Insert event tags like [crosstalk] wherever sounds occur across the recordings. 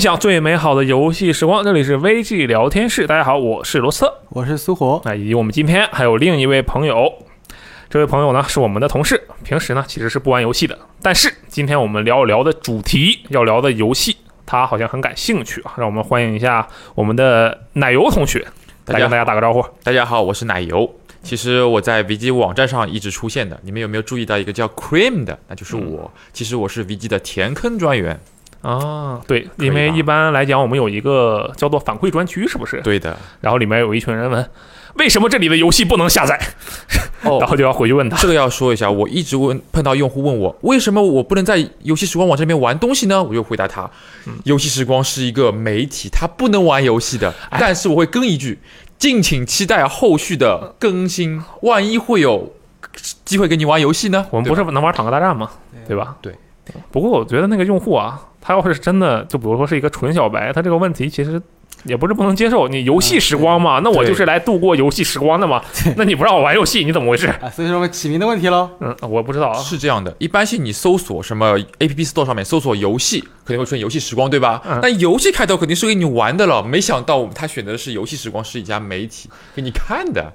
享最美好的游戏时光，这里是 VG 聊天室。大家好，我是罗斯特，我是苏活。那以及我们今天还有另一位朋友，这位朋友呢是我们的同事，平时呢其实是不玩游戏的，但是今天我们聊一聊的主题要聊的游戏，他好像很感兴趣啊。让我们欢迎一下我们的奶油同学，大家来跟大家打个招呼。大家好，我是奶油。其实我在 VG 网站上一直出现的，你们有没有注意到一个叫 Cream 的？那就是我。其实我是 VG 的填坑专员。啊，对，因为一般来讲，我们有一个叫做反馈专区，是不是？对的。然后里面有一群人问，为什么这里的游戏不能下载？哦然哦，后就要回去问他。这个要说一下，我一直问碰到用户问我，为什么我不能在游戏时光网站里面玩东西呢？我就回答他，游戏时光是一个媒体，它不能玩游戏的。哎但是我会跟一句，敬请期待后续的更新，万一会有机会跟你玩游戏呢？我们不是能玩坦克大战吗？对吧？对。不过我觉得那个用户啊，他要是真的，就比如说是一个纯小白，他这个问题其实也不是不能接受。你游戏时光嘛，那我就是来度过游戏时光的嘛。那你不让我玩游戏，你怎么回事？[laughs] 啊，所以说我们起名的问题喽。嗯，我不知道啊。是这样的，一般性你搜索什么 App Store 上面搜索游戏，肯定会出现游戏时光，对吧？嗯那游戏开头肯定是给你玩的了，没想到他选择的是游戏时光是一家媒体给你看的。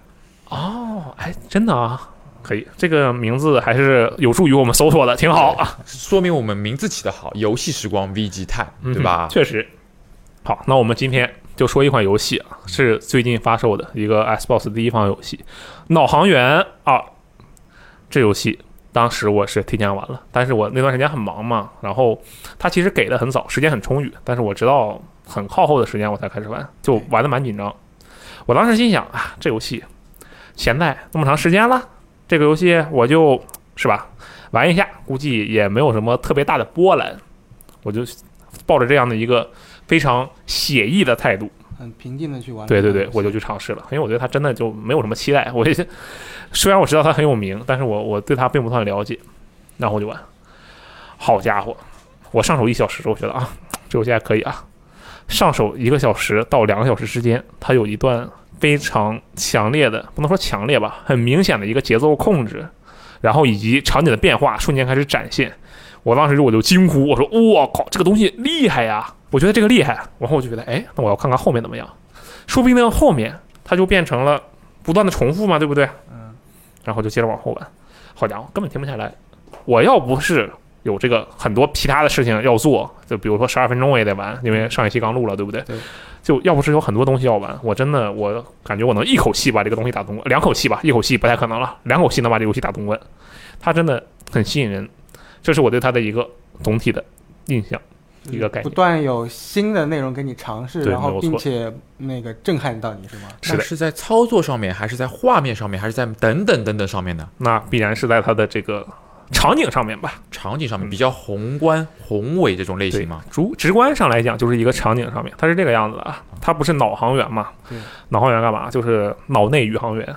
哦，哎，真的啊，可以，这个名字还是有助于我们搜索的，挺好啊，说明我们名字起得好，游戏时光 VG 探，嗯对吧？确实。好，那我们今天就说一款游戏啊，是最近发售的一个 Xbox 第一方游戏《脑航员二》。这游戏当时我是提前玩了，但是我那段时间很忙嘛，然后它其实给的很早，时间很充裕，但是我直到很靠后的时间我才开始玩，就玩的蛮紧张。我当时心想啊，这游戏现在那么长时间了，这个游戏我就是吧玩一下，估计也没有什么特别大的波澜，我就抱着这样的一个非常写意的态度，很平静的去玩。对对对，我就去尝试了，因为我对它真的就没有什么期待。我也虽然我知道它很有名，但是我我对它并不算了解，然后我就玩。好家伙，我上手一小时，我觉得啊，这游戏还可以啊。上手一个小时到两个小时之间，它有一段非常强烈的，不能说强烈吧，很明显的一个节奏控制，然后以及场景的变化瞬间开始展现。我当时我就惊呼，我说：“我靠，这个东西厉害呀！”我觉得这个厉害，然后我就觉得，哎，那我要看看后面怎么样。说不定后面它就变成了不断的重复嘛，对不对？嗯。然后就接着往后玩，好家伙，根本停不下来。我要不是有这个很多其他的事情要做，就比如说十二分钟我也得玩，因为上一期刚录了，对不对？对。就要不是有很多东西要玩，我真的我感觉我能一口气把这个东西打通关，两口气吧，一口气不太可能了，两口气能把这个游戏打通关，它真的很吸引人，这是我对它的一个总体的印象。一个概念不断有新的内容给你尝试，然后并且那个震撼到你是吗？是是在操作上面，还是在画面上面，还是在等等等等上面呢？那必然是在它的这个场景上面吧。场景上面嗯比较宏观、宏伟这种类型嘛？主直观上来讲，就是一个场景上面，它是这个样子的啊。它不是脑航员嘛对？脑航员干嘛？就是脑内宇航员。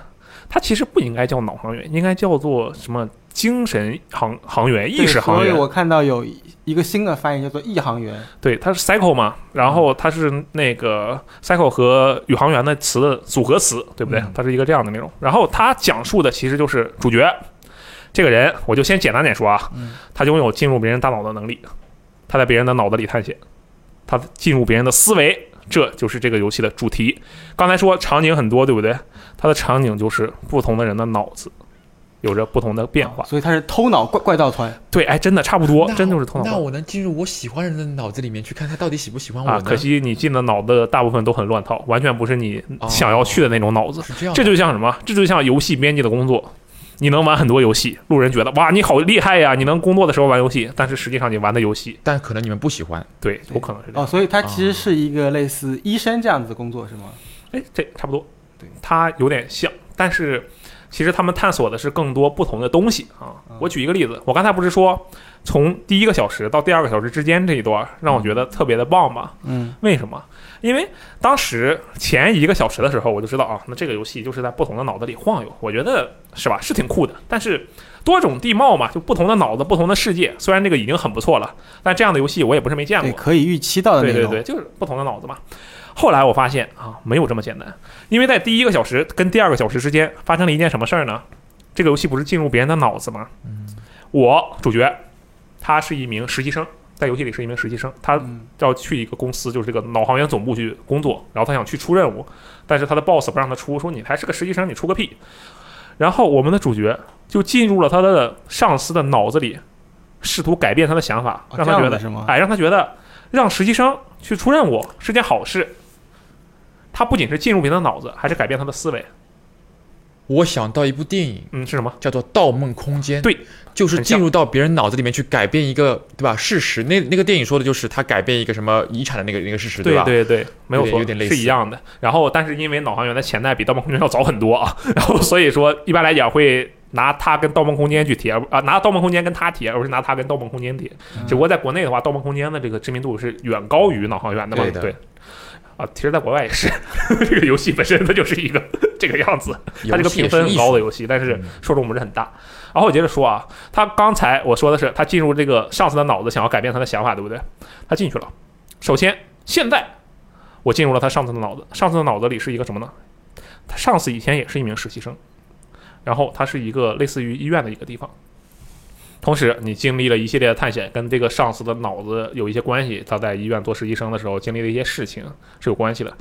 它其实不应该叫脑航员，应该叫做什么精神航航员、意识航员。所以我看到有一个新的翻译叫做异航员。对，它是 cycle 嘛，然后它是那个 cycle 和宇航员的词的组合词，对不对嗯？它是一个这样的内容。然后它讲述的其实就是主角这个人，我就先简单点说啊，嗯他拥有进入别人大脑的能力，他在别人的脑子里探险，他进入别人的思维，这就是这个游戏的主题。刚才说场景很多，对不对？它的场景就是不同的人的脑子有着不同的变化。所以他是偷脑怪怪盗团。对，哎，真的差不多，真就是偷脑那我能进入我喜欢人的脑子里面去看他到底喜不喜欢我啊！呢？可惜你进的脑子大部分都很乱套，完全不是你想要去的那种脑子。是这样，这就像什么？这就像游戏编辑的工作。你能玩很多游戏，路人觉得哇，你好厉害呀！你能工作的时候玩游戏，但是实际上你玩的游戏，但可能你们不喜欢。对，有可能是这样。哦，所以它其实是一个类似医生这样子的工作是吗？哎，这差不多，对，它有点像，但是其实他们探索的是更多不同的东西啊嗯。我举一个例子，我刚才不是说从第一个小时到第二个小时之间这一段让我觉得特别的棒吗？嗯，为什么？因为当时前一个小时的时候，我就知道啊，那这个游戏就是在不同的脑子里晃悠，我觉得是吧，是挺酷的。但是多种地貌嘛，就不同的脑子，不同的世界，虽然这个已经很不错了，但这样的游戏我也不是没见，过。可以预期到的。对对对，就是不同的脑子嘛。后来我发现啊，没有这么简单，因为在第一个小时跟第二个小时之间发生了一件什么事儿呢？这个游戏不是进入别人的脑子吗？我主角他是一名实习生，在游戏里是一名实习生，他嗯要去一个公司，就是这个脑航员总部去工作，然后他想去出任务，但是他的 boss 不让他出，说你还是个实习生，你出个屁。然后我们的主角就进入了他的上司的脑子里，试图改变他的想法，让他觉得，的是吗？哎，让他觉得让实习生去出任务是件好事。他不仅是进入别人的脑子，还是改变他的思维。我想到一部电影，嗯，是什么？叫做《盗梦空间》，对，就是进入到别人脑子里面去改变一个，对吧？事实，那那个电影说的就是他改变一个什么遗产的那个那个事实，对吧？对对对，没有错，有点类似是一样的。然后，但是因为脑航员的前代比《盗梦空间》要早很多啊，[laughs] 然后所以说一般来讲会拿它跟《盗梦空间》去贴，啊，拿《盗梦空间》跟它贴，而不是拿它跟《盗梦空间》贴。嗯只不过在国内的话，《盗梦空间》的这个知名度是远高于脑航员的嘛？对的啊，其实在国外也是，[laughs] 这个游戏本身它就是一个这个样子，它这个评分很高的游戏，但是嗯受众不是很大。然后我接着说啊，他刚才我说的是他进入这个上司的脑子，想要改变他的想法，对不对？他进去了。首先，现在我进入了他上司的脑子，上司的脑子里是一个什么呢？他上司以前也是一名实习生，然后他是一个类似于医院的一个地方。同时，你经历了一系列的探险，跟这个上司的脑子有一些关系。他在医院做实习生的时候经历的一些事情是有关系的。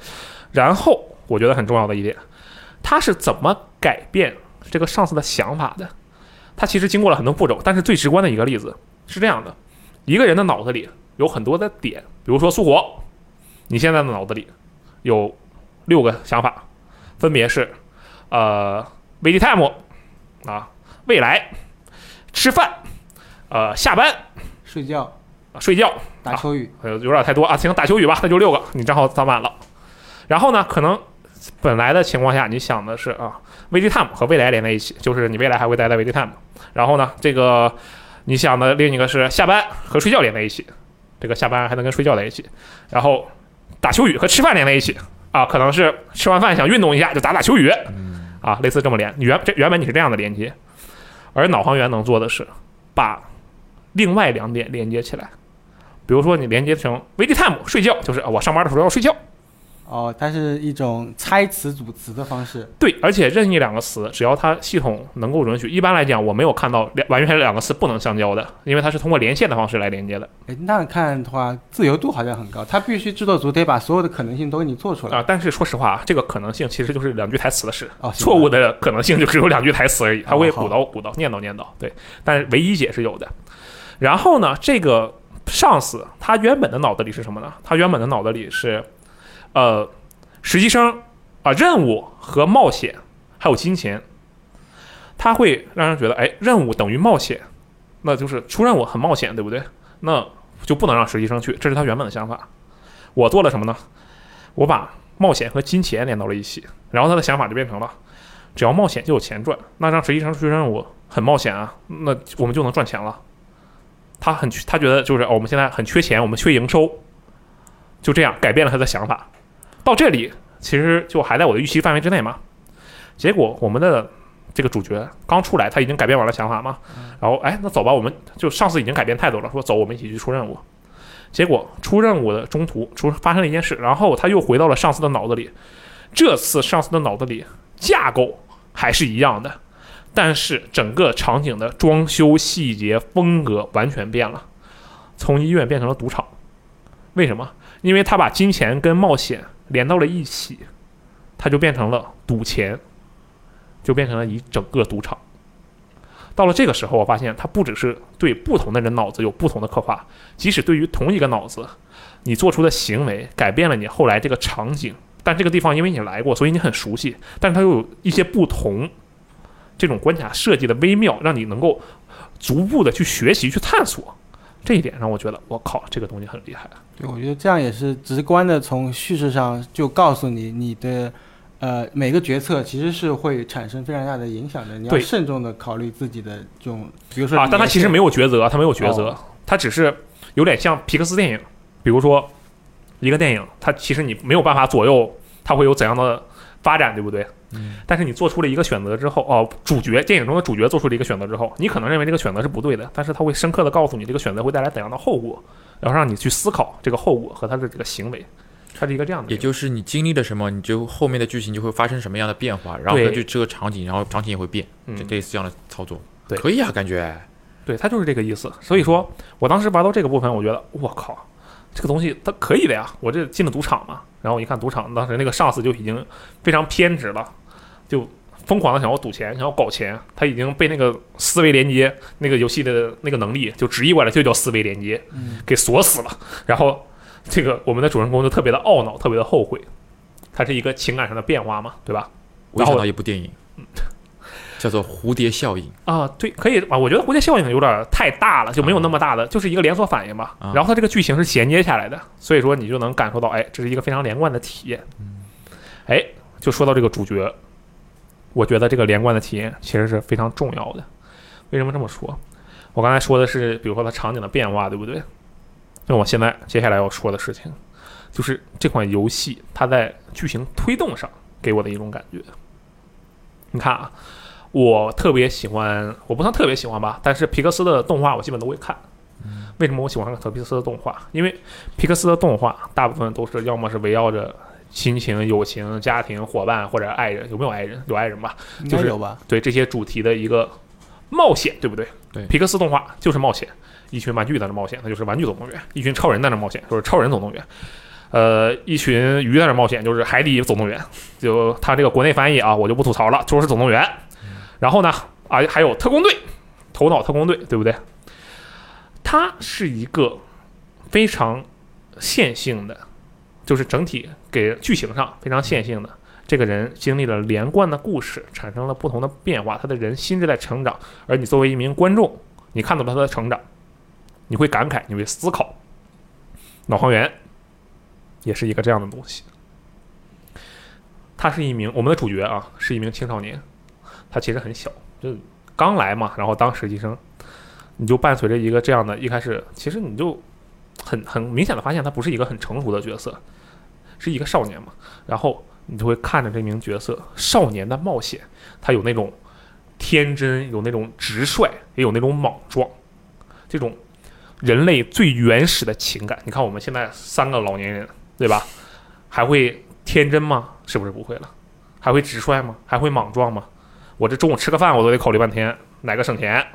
然后，我觉得很重要的一点，他是怎么改变这个上司的想法的？他其实经过了很多步骤，但是最直观的一个例子是这样的：一个人的脑子里有很多的点，比如说苏活，你现在的脑子里有六个想法，分别是呃 wait time 啊，未来，吃饭，呃下班，睡觉、啊睡觉，打秋雨，呃，有点太多啊，行，打秋雨吧，那就六个，你账号攒满了。然后呢，可能本来的情况下，你想的是啊，VG time 和未来连在一起，就是你未来还会待在 VG time。然后呢，这个你想的另一个是下班和睡觉连在一起，这个下班还能跟睡觉在一起。然后打秋雨和吃饭连在一起啊，可能是吃完饭想运动一下就打打秋雨啊，类似这么连。原这原本你是这样的连接，而脑航员能做的是把另外两点连接起来。比如说你连接成 VDTime 睡觉，就是啊我上班的时候要睡觉。哦，它是一种猜词组词的方式。对，而且任意两个词，只要它系统能够允许，一般来讲我没有看到两完全两个词不能相交的，因为它是通过连线的方式来连接的哎，那看的话，自由度好像很高，它必须制作组得把所有的可能性都给你做出来啊、但是说实话，这个可能性其实就是两句台词的事，哦，错误的可能性就只有两句台词而已，它会鼓捣鼓捣、念叨念叨，对，但是唯一解是有的。然后呢，这个上司他原本的脑子里是什么呢？他原本的脑子里是，呃，实习生啊、任务和冒险还有金钱，他会让人觉得，哎，任务等于冒险，那就是出任务很冒险，对不对？那就不能让实习生去，这是他原本的想法。我做了什么呢？我把冒险和金钱连到了一起，然后他的想法就变成了，只要冒险就有钱赚，那让实习生出去任务很冒险啊，那我们就能赚钱了。他很缺他觉得就是、哦、我们现在很缺钱，我们缺营收，就这样改变了他的想法。到这里其实就还在我的预期范围之内嘛。结果我们的这个主角刚出来，他已经改变完了想法嘛，然后哎，那走吧，我们就上次已经改变态度了，说走，我们一起去出任务。结果出任务的中途出发生了一件事，然后他又回到了上司的脑子里。这次上司的脑子里架构还是一样的，但是整个场景的装修细节风格完全变了，从医院变成了赌场。为什么？因为他把金钱跟冒险连到了一起，它就变成了赌钱，就变成了一整个赌场。到了这个时候，我发现它不只是对不同的人脑子有不同的刻画，即使对于同一个脑子，你做出的行为改变了你后来这个场景，但这个地方因为你来过，所以你很熟悉，但是它又有一些不同，这种关卡设计的微妙，让你能够逐步的去学习、去探索。这一点让我觉得，我靠，这个东西很厉害。对，我觉得这样也是直观的从叙事上就告诉你，你的呃每个决策其实是会产生非常大的影响的，你要慎重的考虑自己的这种，比如说啊，但他其实没有有抉择，他没有抉择，哦他只是有点像皮克斯电影，比如说一个电影，它其实你没有办法左右它会有怎样的发展，对不对？嗯。但是你做出了一个选择之后，哦，主角电影中的主角做出了一个选择之后，你可能认为这个选择是不对的，但是他会深刻的告诉你这个选择会带来怎样的后果，然后让你去思考这个后果和他的这个行为，它是一个这样的。也就是你经历了什么，你就后面的剧情就会发生什么样的变化，然后根据这个场景，然后场景也会变，嗯就类似这样的操作。对可以啊，感觉对，它就是这个意思。所以说我当时玩到这个部分，我觉得我靠，这个东西它可以的呀！我这进了赌场嘛，然后我一看赌场，当时那个上司就已经非常偏执了，就疯狂的想要赌钱，想要搞钱。他已经被那个思维连接那个游戏的那个能力，就直译过来就叫思维连接，嗯给锁死了。然后这个我们的主人公就特别的懊恼，特别的后悔。它是一个情感上的变化嘛，对吧？我想到一部电影，叫做《蝴蝶效应》。啊，对，可以啊。我觉得蝴蝶效应有点太大了，就没有那么大的，就是一个连锁反应吧。啊然后它这个剧情是衔接下来的，所以说你就能感受到，哎，这是一个非常连贯的体验。哎，就说到这个主角，我觉得这个连贯的体验其实是非常重要的。为什么这么说？我刚才说的是，比如说它场景的变化，对不对？那我现在接下来要说的事情，就是这款游戏它在剧情推动上给我的一种感觉。你看啊，我特别喜欢，我不算特别喜欢吧，但是皮克斯的动画我基本都会看。为什么我喜欢看皮克斯的动画？因为皮克斯的动画大部分都是要么是围绕着亲情、友情、家庭、伙伴或者爱人，有没有爱人？有爱人吧？应就是该有吧？对这些主题的一个冒险，对不对？对皮克斯动画就是冒险，一群玩具在那冒险，那就是玩具总动员；一群超人在那冒险，就是超人总动员。呃，一群鱼在那冒险，就是海底总动员。就它这个国内翻译啊，我就不吐槽了，就是总动员。然后呢，啊，还有特工队，头脑特工队，对不对？它是一个非常线性的，就是整体给剧情上非常线性的。这个人经历了连贯的故事，产生了不同的变化，他的人心智在成长，而你作为一名观众，你看到了他的成长，你会感慨，你会思考。脑航员也是一个这样的东西。他是一名我们的主角啊，是一名青少年，他其实很小，就刚来嘛，然后当实习生，你就伴随着一个这样的，一开始其实你就很很明显的发现他不是一个很成熟的角色，是一个少年嘛，然后你就会看着这名角色少年的冒险，他有那种天真，有那种直率，也有那种莽撞，这种人类最原始的情感。你看我们现在三个老年人，对吧？还会天真吗？是不是不会了？还会直率吗？还会莽撞吗？我这中午吃个饭我都得考虑半天，哪个省钱？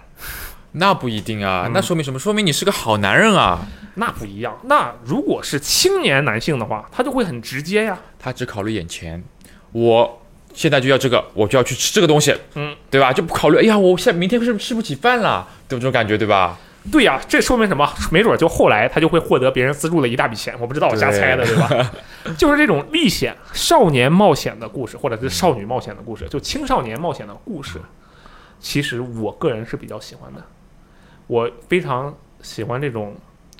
那不一定啊，嗯那说明什么？说明你是个好男人啊。那不一样。那如果是青年男性的话，他就会很直接呀。他只考虑眼前，我现在就要这个，我就要去吃这个东西，嗯，对吧？就不考虑，哎呀，我现在明天是不是吃不起饭了，对不？这种感觉，对吧？对呀，这说明什么？没准就后来他就会获得别人资助的一大笔钱，我不知道，我瞎猜的，对吧？[laughs] 就是这种历险、少年冒险的故事，或者是少女冒险的故事，就青少年冒险的故事，其实我个人是比较喜欢的。我非常喜欢这种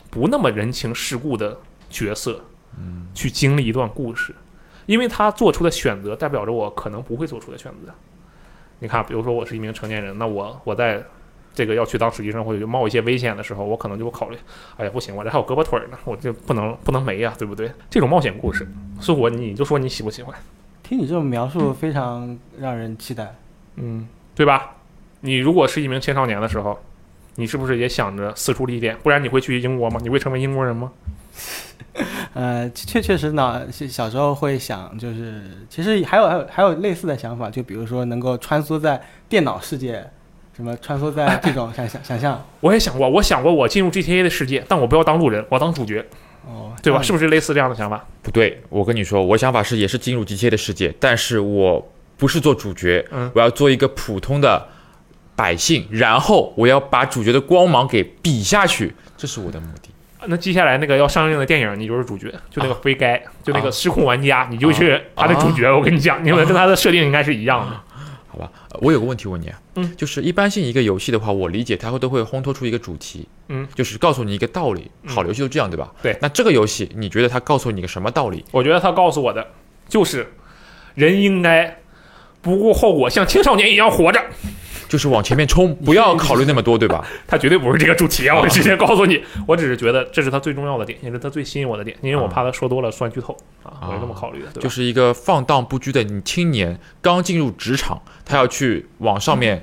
不那么人情世故的角色，嗯，去经历一段故事，因为他做出的选择代表着我可能不会做出的选择。你看，比如说我是一名成年人，那我我在这个要去当实习生或者就冒一些危险的时候，我可能就会考虑，哎呀不行，我这还有胳膊腿儿呢，我就不能不能没呀，对不对？这种冒险故事，是我你就说你喜不喜欢，听你这种描述，非常让人期待。嗯，对吧？你如果是一名青少年的时候，你是不是也想着四处历练？不然你会去英国吗？你会成为英国人吗？[laughs] 呃，确确实呢，小小时候会想，就是其实还有还有还有类似的想法，就比如说能够穿梭在电脑世界，什么穿梭在这种 [laughs] 想想想象，我也想过，我想过我进入 GTA 的世界，但我不要当路人，我要当主角，哦，对吧？是不是类似这样的想法？不对，我跟你说，我想法是也是进入 GTA 的世界，但是我不是做主角，嗯我要做一个普通的百姓，然后我要把主角的光芒给比下去，这是我的目的。那接下来那个要上映的电影，你就是主角，就那个非该，就那个啊失控玩家，你就是他的主角。我跟你讲，你们跟他的设定应该是一样的。好吧，呃我有个问题问你啊，嗯，就是一般性一个游戏的话，我理解它会都会烘托出一个主题，嗯，就是告诉你一个道理。嗯好游戏都这样，对吧？对那这个游戏你觉得它告诉你个什么道理？我觉得它告诉我的就是，人应该不顾后果，像青少年一样活着。就是往前面冲，不要考虑那么多，对吧？[laughs] 他绝对不是这个主题啊！我直接告诉你，我只是觉得这是他最重要的点，也是他最吸引我的点，因为我怕他说多了算剧透啊，我是这么考虑的，对吧？就是一个放荡不羁的你青年，刚进入职场，他要去往上面，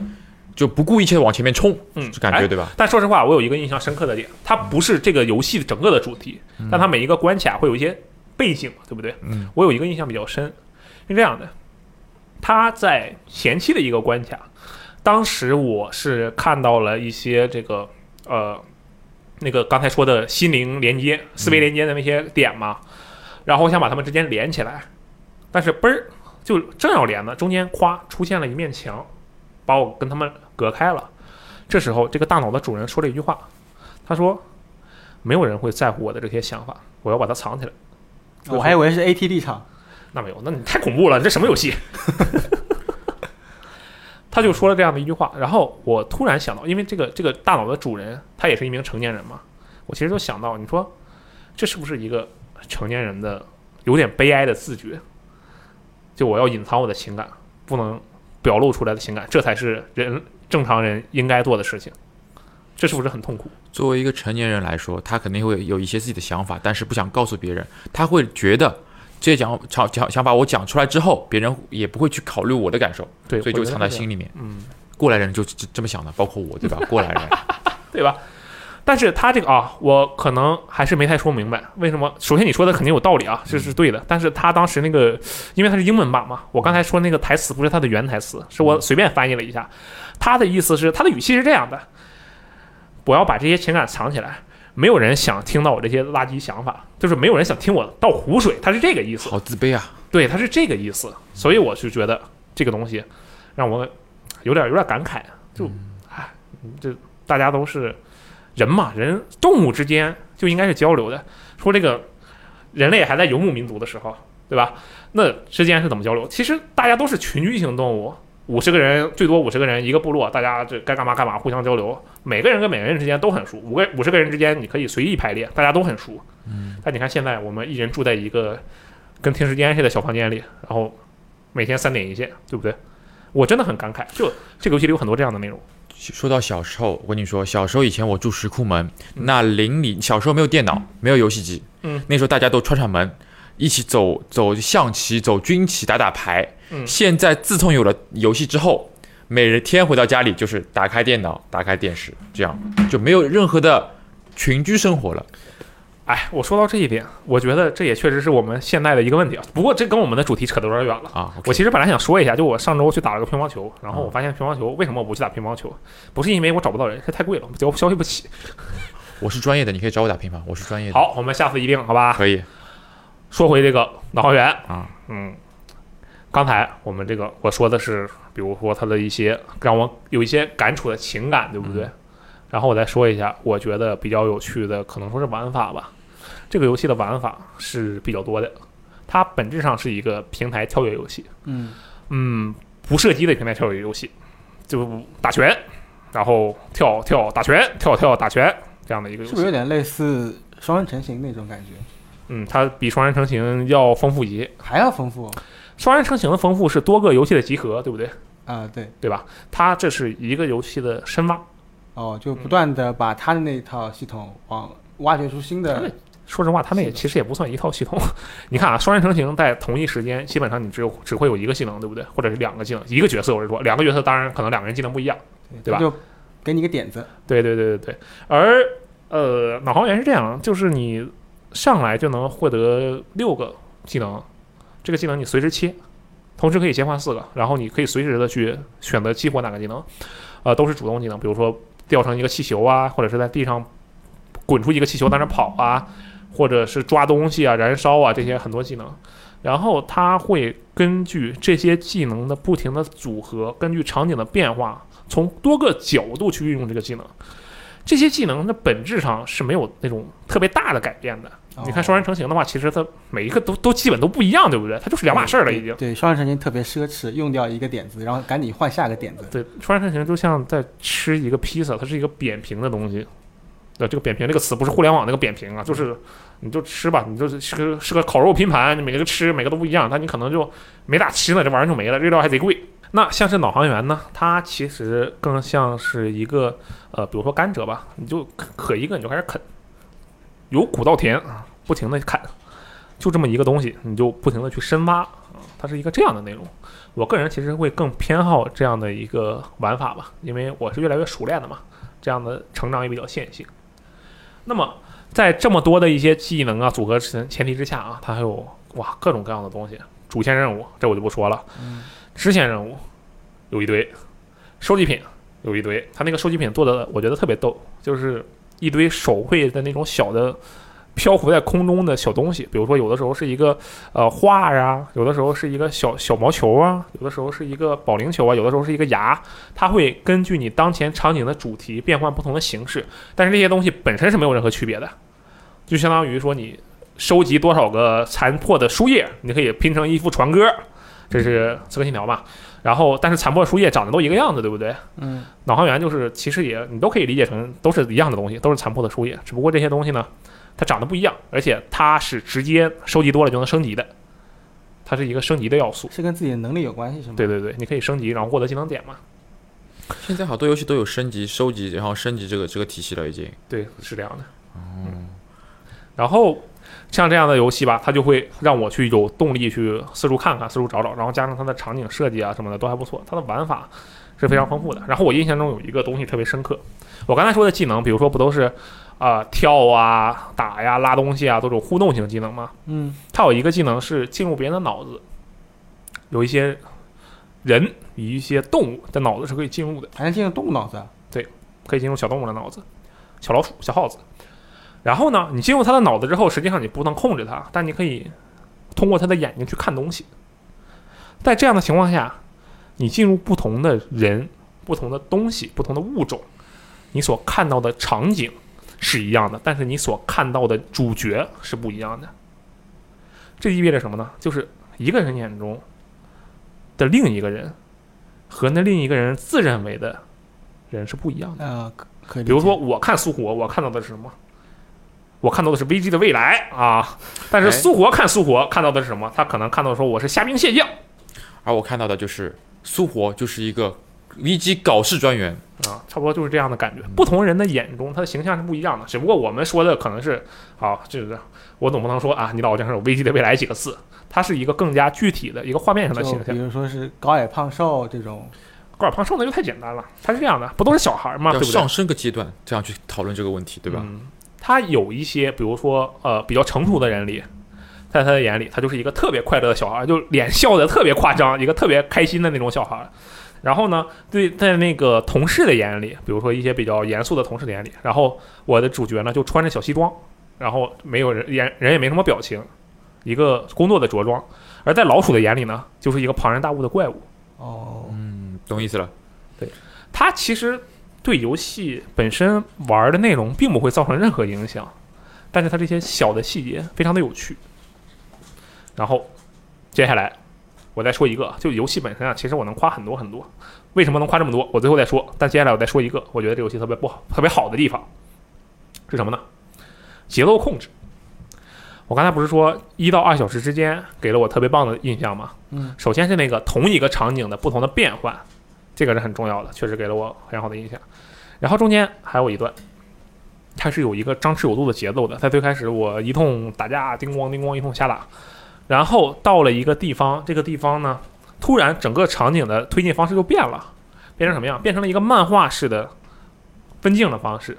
就不顾一切的往前面冲，嗯，这感觉哎对吧？但说实话，我有一个印象深刻的点，它不是这个游戏整个的主题，但它每一个关卡会有一些背景，对不对？嗯，我有一个印象比较深，是这样的，他在前期的一个关卡，当时我是看到了一些这个呃，那个刚才说的心灵连接、思维连接的那些点嘛，然后我想把它们之间连起来，但是嘣儿就正要连呢，中间夸出现了一面墙，把我跟他们隔开了。这时候，这个大脑的主人说了一句话，他说：“没有人会在乎我的这些想法，我要把它藏起来。”我还以为是 AT 立场，那没有，那你太恐怖了，你这什么游戏？[laughs] 他就说了这样的一句话，然后我突然想到，因为这个这个大脑的主人他也是一名成年人嘛，我其实就想到，你说这是不是一个成年人的有点悲哀的自觉？就我要隐藏我的情感，不能表露出来的情感，这才是人正常人应该做的事情。这是不是很痛苦？作为一个成年人来说，他肯定会有一些自己的想法，但是不想告诉别人。他会觉得这些讲讲讲想法我讲出来之后，别人也不会去考虑我的感受，对，所以就藏在心里面。嗯，过来人就这这么想的，包括我，对吧？过来人，[laughs] 对吧？但是他这个啊，我可能还是没太说明白为什么。首先你说的肯定有道理啊，这是对的。但是他当时那个，因为他是英文版嘛，我刚才说那个台词不是他的原台词，是我随便翻译了一下。他的意思是，他的语气是这样的：我要把这些情感藏起来，没有人想听到我这些垃圾想法，就是没有人想听我倒湖水，他是这个意思。好自卑啊！对，他是这个意思，所以我就觉得这个东西让我有点有点感慨，就唉，这大家都是人嘛，人动物之间就应该是交流的。说这个人类还在游牧民族的时候，对吧？那之间是怎么交流？其实大家都是群居型动物，五十个人最多五十个人一个部落，大家这该干嘛干嘛，互相交流。每个人跟每个人之间都很熟，五个五十个人之间你可以随意排列，大家都很熟。嗯，但你看现在我们一人住在一个跟停尸间似的小房间里，然后每天三点一线，对不对？我真的很感慨，就这个游戏里有很多这样的内容。说到小时候，我跟你说，小时候以前我住石库门，嗯那邻里小时候没有电脑，没有游戏机，嗯，那时候大家都串串门，一起走走象棋、走军棋、打打牌。嗯。现在自从有了游戏之后，每天回到家里就是打开电脑、打开电视，这样就没有任何的群居生活了。哎，我说到这一点，我觉得这也确实是我们现代的一个问题啊。不过这跟我们的主题扯得有点远了。啊，我其实本来想说一下，就我上周去打了个乒乓球，然后嗯我发现乒乓球为什么我不去打乒乓球？不是因为我找不到人，是太贵了，我交消费不起。我是专业的，你可以找我打乒乓，我是专业的。，好，我们下次一定好吧？可以说回这个导航员，啊，嗯，刚才我们这个我说的是，比如说他的一些让我有一些感触的情感，对不对？然后我再说一下，我觉得比较有趣的，可能说是玩法吧。这个游戏的玩法是比较多的，它本质上是一个平台跳跃游戏，嗯，嗯，不射击的平台跳跃游戏，就打拳，然后跳跳打拳，跳跳打拳这样的一个游戏。是不是有点类似双人成行那种感觉？嗯，它比双人成行要丰富一些。还要丰富双人成行的丰富是多个游戏的集合，对不对？啊？对，对吧？它这是一个游戏的深挖。哦，就不断的把他的那一套系统往挖掘出新的，说实话，他们也其实也不算一套系统。[laughs] 你看啊，双人成行在同一时间，基本上你只有只会有一个技能，对不对？或者是两个技能，一个角色我是说，两个角色当然可能两个人技能不一样。对吧就给你个点子，对对对对对。而呃，脑航员是这样，就是你上来就能获得六个技能，这个技能你随时切，同时可以切换四个，然后你可以随时的去选择激活哪个技能，呃，都是主动技能，比如说掉成一个气球啊，或者是在地上滚出一个气球在那跑啊，或者是抓东西啊、燃烧啊这些很多技能。然后它会根据这些技能的不停的组合，根据场景的变化，从多个角度去运用这个技能。这些技能的本质上是没有那种特别大的改变的。你看哦双人成行的话，其实它每一个都都基本都不一样，对不对？它就是两码事儿了，已经。对，双人成行特别奢侈，用掉一个点子，然后赶紧换下个点子。对，双人成行就像在吃一个披萨，它是一个扁平的东西。呃，这个扁平这个词不是互联网那个扁平啊，就是你就吃吧，你就是是个是个烤肉拼盘，你每个吃每个都不一样，但你可能就没咋吃呢，这玩意儿就没了，日料还贼贵。那像是脑航员呢，它其实更像是一个呃，比如说甘蔗吧，你就啃啃一个你就开始啃，由苦到甜啊，不停的看，就这么一个东西，你就不停的去深挖啊，它是一个这样的内容。我个人其实会更偏好这样的一个玩法吧，因为我是越来越熟练的嘛，这样的成长也比较线性。那么在这么多的一些技能啊组合前前提之下啊，它还有哇各种各样的东西，主线任务这我就不说了，嗯，支线任务有一堆，收集品有一堆，它那个收集品做的我觉得特别逗，就是一堆手绘的那种小的漂浮在空中的小东西，比如说有的时候是一个呃画啊，有的时候是一个小小毛球啊，有的时候是一个保龄球啊，有的时候是一个牙，它会根据你当前场景的主题变换不同的形式，但是这些东西本身是没有任何区别的，就相当于说你收集多少个残破的书页，你可以拼成一副船歌，这是《刺客信条》嘛。然后，但是残破书页长得都一个样子，对不对？嗯，脑航员就是其实也你都可以理解成都是一样的东西，都是残破的书页，只不过这些东西呢，它长得不一样，而且它是直接收集多了就能升级的，它是一个升级的要素。是跟自己的能力有关系是吗？对对对，你可以升级，然后获得技能点嘛。现在好多游戏都有升级、收集，然后升级这个这个体系了，已经。对，是这样的。嗯，然后像这样的游戏吧，它就会让我去有动力去四处看看、四处找找，然后加上它的场景设计啊什么的都还不错，它的玩法是非常丰富的。然后我印象中有一个东西特别深刻，我刚才说的技能，比如说不都是啊、跳啊、打呀、拉东西啊，都是互动型技能吗？嗯，它有一个技能是进入别人的脑子，有一些人与一些动物的脑子是可以进入的。还能进入动物脑子对？可以进入小动物的脑子，小老鼠、小耗子。然后呢，你进入他的脑子之后，实际上你不能控制他，但你可以通过他的眼睛去看东西。在这样的情况下，你进入不同的人、不同的东西、不同的物种，你所看到的场景是一样的，但是你所看到的主角是不一样的。这意味着什么呢？就是一个人眼中的另一个人和那另一个人自认为的人是不一样的。啊，可可以。比如说，我看苏活，我看到的是什么？我看到的是危机的未来啊！但是哎苏活看苏活看到的是什么？他可能看到说我是虾兵蟹将而我看到的就是苏活就是一个危机搞事专员，啊，差不多就是这样的感觉。不同人的眼中，他的形象是不一样的。只不过我们说的可能是好，就是我总不能说啊，你脑袋上有危机的未来几个字，它是一个更加具体的一个画面上的形象。比如说是高矮胖瘦这种，高矮胖瘦那就太简单了，他是这样的，不都是小孩吗？对不对？要上升个阶段，这样去讨论这个问题，对吧？嗯，他有一些，比如说呃比较成熟的人里，在他的眼里，他就是一个特别快乐的小孩，就脸笑的特别夸张，一个特别开心的那种小孩。然后呢，对，在那个同事的眼里，比如说一些比较严肃的同事的眼里，然后我的主角呢就穿着小西装，然后没有人人人也没什么表情，一个工作的着装。而在老鼠的眼里呢，就是一个庞然大物的怪物。哦，嗯，懂意思了。对，他其实对游戏本身玩的内容并不会造成任何影响，但是它这些小的细节非常的有趣。然后接下来我再说一个，就游戏本身啊，其实我能夸很多很多。为什么能夸这么多？我最后再说。但接下来我再说一个，我觉得这游戏特别不好、特别好的地方是什么呢？节奏控制。我刚才不是说一到二小时之间给了我特别棒的印象吗？嗯，首先是那个同一个场景的不同的变换，这个是很重要的，确实给了我很好的印象。然后中间还有一段，它是有一个张弛有度的节奏的。在最开始我一通打架，叮咣叮咣一通瞎打，然后到了一个地方，这个地方呢，突然整个场景的推进方式就变了，变成什么样？变成了一个漫画式的分镜的方式。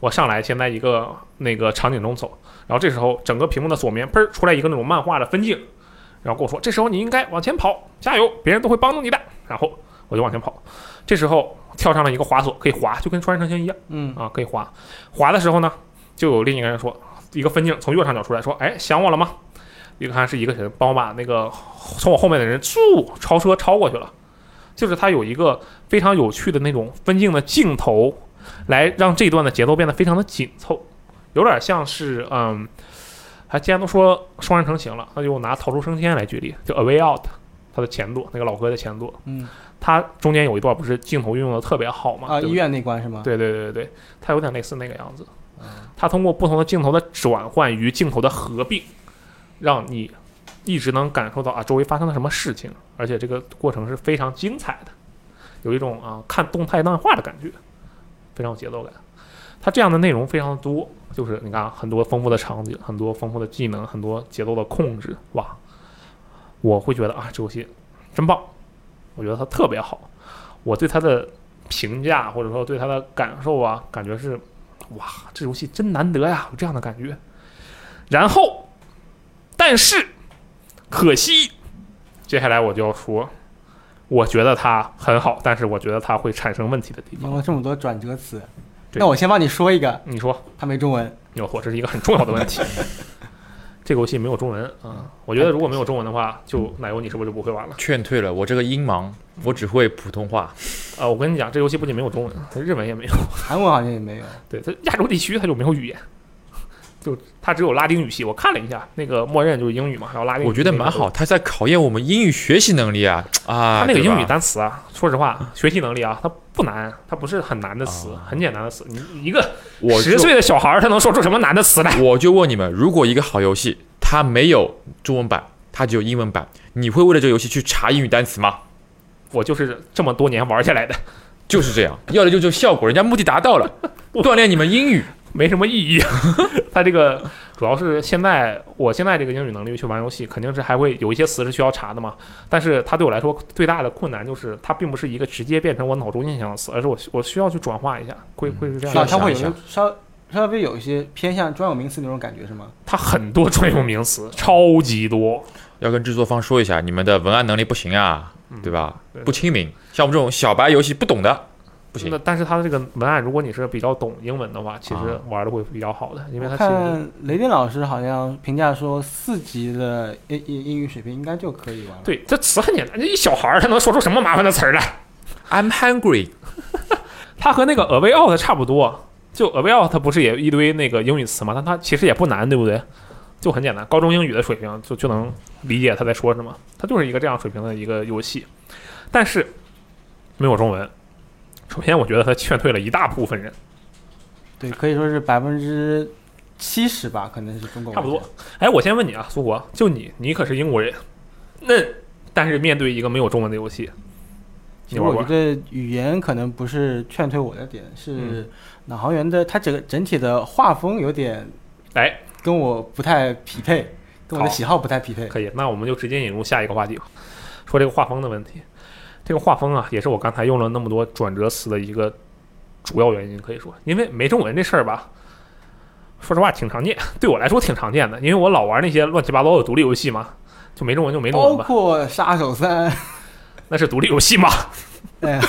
我上来先在一个那个场景中走，然后这时候整个屏幕的左面嘣儿出来一个那种漫画的分镜，然后跟我说这时候你应该往前跑，加油，别人都会帮助你的。然后我就往前跑，这时候跳上了一个滑索，可以滑，就跟双人成行一样嗯，啊，可以滑。滑的时候呢，就有另一个人说，一个分镜从右上角出来说，哎，想我了吗？一看是一个人帮我把那个从我后面的人嗖超车超过去了，就是他有一个非常有趣的那种分镜的镜头，来让这段的节奏变得非常的紧凑，有点像是嗯，还既然都说双人成行了，那就拿《逃出升天》来举例，就《A Way Out》，它的前作，那个老哥的前作，嗯，它中间有一段不是镜头运用的特别好嘛？啊，对对医院那关是吗？对对对对对，它有点类似那个样子。它通过不同的镜头的转换与镜头的合并，让你一直能感受到啊周围发生了什么事情，而且这个过程是非常精彩的，有一种啊看动态漫画的感觉，非常有节奏感。它这样的内容非常的多，就是你看啊很多丰富的场景，很多丰富的技能，很多节奏的控制，哇！我会觉得啊这游戏真棒，我觉得它特别好。我对它的评价或者说对它的感受啊，感觉是哇，这游戏真难得呀，有这样的感觉。然后，但是可惜，接下来我就要说，我觉得它很好，但是我觉得它会产生问题的地方。用了这么多转折词，那我先帮你说一个，你说，它没中文。没有错，这是一个很重要的问题。[laughs] 这个游戏没有中文啊、我觉得如果没有中文的话，就奶油你是不是就不会玩了？劝退了，我这个音盲，我只会普通话。[laughs] 啊，我跟你讲，这游戏不仅没有中文，它日文也没有。韩文好像也没有。对，它亚洲地区它就没有语言，就它只有拉丁语系。我看了一下，那个默认就是英语嘛，还有拉丁语我觉得蛮好，。它在考验我们英语学习能力啊 [tsk] 啊！它那个英语单词啊，说实话，学习能力啊，它不难，它不是很难的词，啊很简单的词。你你一个我十岁的小孩儿，他能说出什么难的词来？我就问你们，如果一个好游戏它没有中文版，它只有英文版，你会为了这个游戏去查英语单词吗？我就是这么多年玩下来的，就是这样，要的就是效果，人家目的达到了，[laughs] 锻炼你们英语。没什么意义。[laughs] 它这个主要是现在，我现在这个英语能力去玩游戏，肯定是还会有一些词是需要查的嘛。但是它对我来说最大的困难就是，它并不是一个直接变成我脑中印象的词，而是我我需要去转化一下，会会是这样它会有想一一稍稍微有一些偏向专有名词那种感觉是吗？它很多专有名词，超级多。要跟制作方说一下，你们的文案能力不行啊，对吧对？不亲民，像我们这种小白游戏不懂的，不行那。但是它的这个文案，如果你是比较懂英文的话，其实啊玩的会比较好的，因为看雷电老师好像评价说四级的英英英语水平应该就可以玩了。对这词很简单，这一小孩儿他能说出什么麻烦的词儿来？I'm hungry，[laughs] 它和那个 a way out 差不多，就 a way out 它不是也一堆那个英语词嘛？但它其实也不难，对不对？就很简单，高中英语的水平就就能理解他在说什么。它就是一个这样水平的一个游戏，但是没有中文。首先，我觉得他劝退了一大部分人，对，可以说是百分之七十吧，可能是中国差不多。哎，我先问你啊，苏国，就你，你可是英国人，那但是面对一个没有中文的游戏，其实我觉？得语言可能不是劝退我的点，是嗯脑航员的它整个整体的画风有点哎，跟我不太匹配，跟我的喜好不太匹配。可以，那我们就直接引入下一个话题吧，说这个画风的问题。这个画风啊，也是我刚才用了那么多转折词的一个主要原因，可以说，因为没中文这事儿吧，说实话挺常见，对我来说挺常见的，因为我老玩那些乱七八糟的独立游戏嘛，就没中文就没中文吧，包括杀手三，那是独立游戏嘛，[laughs] 哎，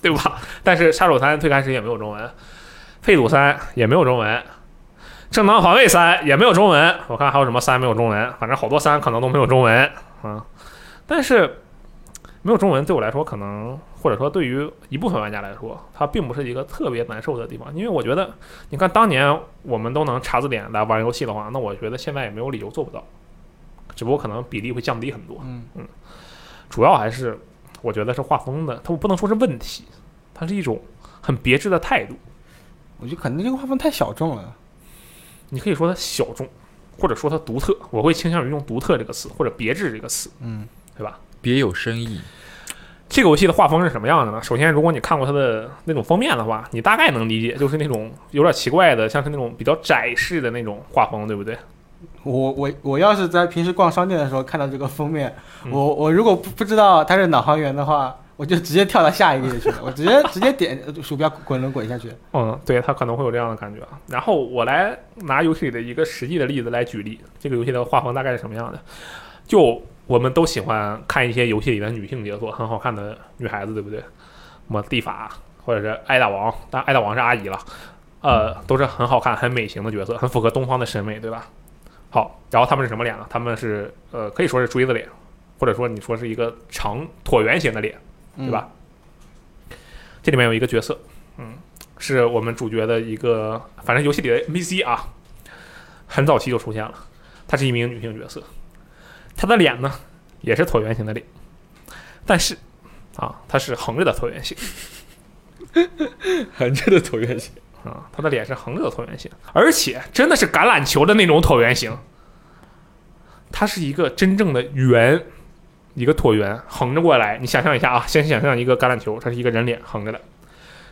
对吧？但是杀手三最开始也没有中文，废土三也没有中文，正当防卫三也没有中文，我看还有什么三没有中文，反正好多三可能都没有中文啊。但是没有中文对我来说，可能或者说对于一部分玩家来说，它并不是一个特别难受的地方，因为我觉得，你看当年我们都能查字典来玩游戏的话，那我觉得现在也没有理由做不到，只不过可能比例会降低很多。嗯，主要还是我觉得是画风的，它不能说是问题，它是一种很别致的态度。我觉得可能这个画风太小众了。你可以说它小众，或者说它独特，我会倾向于用“独特”这个词或者“别致”这个词，嗯，对吧？别有深意。这个游戏的画风是什么样的呢？首先，如果你看过它的那种封面的话，你大概能理解，就是那种有点奇怪的，像是那种比较窄式的那种画风，对不对？我我我要是在平时逛商店的时候看到这个封面，嗯我我如果不不知道它是脑航员的话，我就直接跳到下一个页去了，我直接 [laughs] 直接点鼠标滚轮滚下去。嗯，对，它可能会有这样的感觉啊。然后我来拿游戏里的一个实际的例子来举例，这个游戏的画风大概是什么样的？就我们都喜欢看一些游戏里的女性角色，很好看的女孩子，对不对？什么蒂法或者是艾大王，但艾大王是阿姨了，呃，都是很好看、很美型的角色，很符合东方的审美，对吧？好，然后他们是什么脸呢？他们是呃，可以说是锥子脸，或者说你说是一个长椭圆形的脸。嗯对吧？这里面有一个角色，嗯，是我们主角的一个，反正游戏里的 NPC 啊，很早期就出现了。她是一名女性角色，她的脸呢也是椭圆形的脸，但是啊，他是横着的椭圆形横着的椭圆形，啊，他的脸是横着的椭圆形，而且真的是橄榄球的那种椭圆形。它是一个真正的圆，一个椭圆横着过来。你想象一下啊，先想象一个橄榄球，它是一个人脸横着的，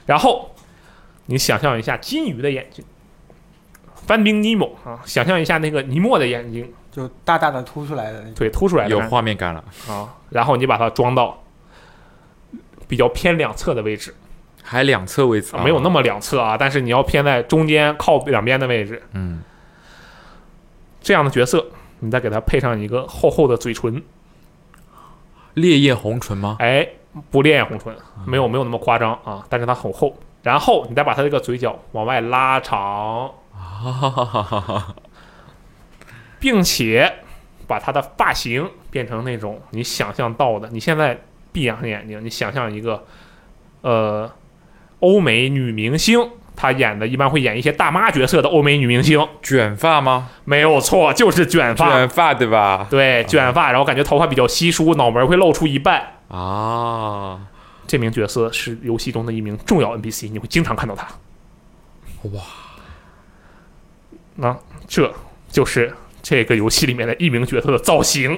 然后你想象一下金鱼的眼睛，翻冰尼莫啊，想象一下那个尼莫的眼睛，就大大的凸出来的那种。对，凸出来的有画面感了，啊，然后你把它装到比较偏两侧的位置，还两侧位置啊、没有那么两侧啊，但是你要偏在中间靠两边的位置，嗯，这样的角色，你再给它配上一个厚厚的嘴唇，烈焰红唇吗？哎，不烈焰红唇，没有没有那么夸张啊，但是它很厚。然后你再把它这个嘴角往外拉长，并且把他的发型变成那种你想象到的。你现在闭上眼睛，你想象一个，呃，欧美女明星，她演的一般会演一些大妈角色的欧美女明星，卷发吗？没有错，就是卷发。卷发对吧？对，卷发，然后感觉头发比较稀疏，脑门会露出一半。啊，这名角色是游戏中的一名重要 NPC，你会经常看到他。哇，那这就是这个游戏里面的一名角色的造型。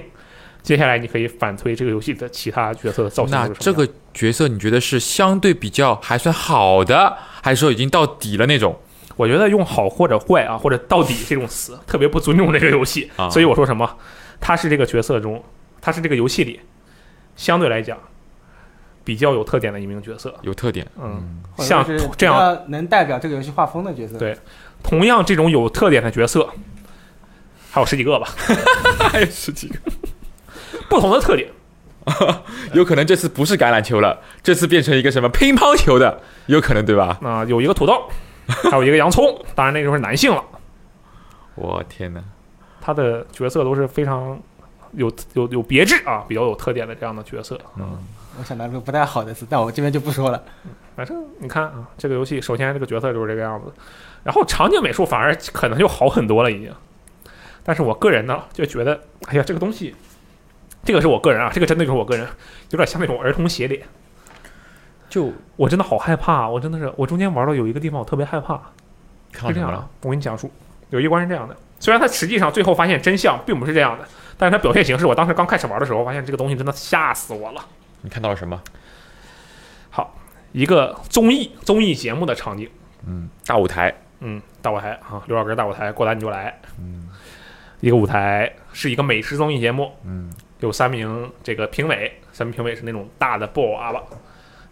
接下来你可以反推这个游戏的其他角色的造型那。这个角色你觉得是相对比较还算好的，还是说已经到底了那种？我觉得用好或者坏啊，或者到底这种词，特别不尊重这个游戏。啊所以我说什么，他是这个角色中，他是这个游戏里相对来讲比较有特点的一名角色。有特点，嗯，像是这样能代表这个游戏画风的角色。对同样这种有特点的角色，还有十几个吧，[laughs] 还有十几个，[laughs] 不同的特点。[laughs] 有可能这次不是橄榄球了，这次变成一个什么乒乓球的，有可能对吧？啊、有一个土豆，还有一个洋葱，当然那时候是男性了。我天哪！他的角色都是非常有有有别致啊，比较有特点的这样的角色。嗯，我想到了个不太好的词，但我这边就不说了。反正你看啊，这个游戏首先这个角色就是这个样子，然后场景美术反而可能就好很多了已经。但是我个人呢就觉得，哎呀，这个东西，这个是我个人啊，这个真的就是我个人，有点像那种儿童鞋脸。就我真的好害怕，我真的是，我中间玩到有一个地方我特别害怕，看到什么了是这样的？，我给你讲述，有一关是这样的，虽然它实际上最后发现真相并不是这样的，但是它表现形式，我当时刚开始玩的时候，发现这个东西真的吓死我了。你看到了什么？好一个综艺综艺节目的场景，嗯，大舞台，嗯，大舞台啊，刘老根大舞台，过来你就来。嗯一个舞台是一个美食综艺节目，嗯，有三名这个评委，三名评委是那种大的布偶娃娃。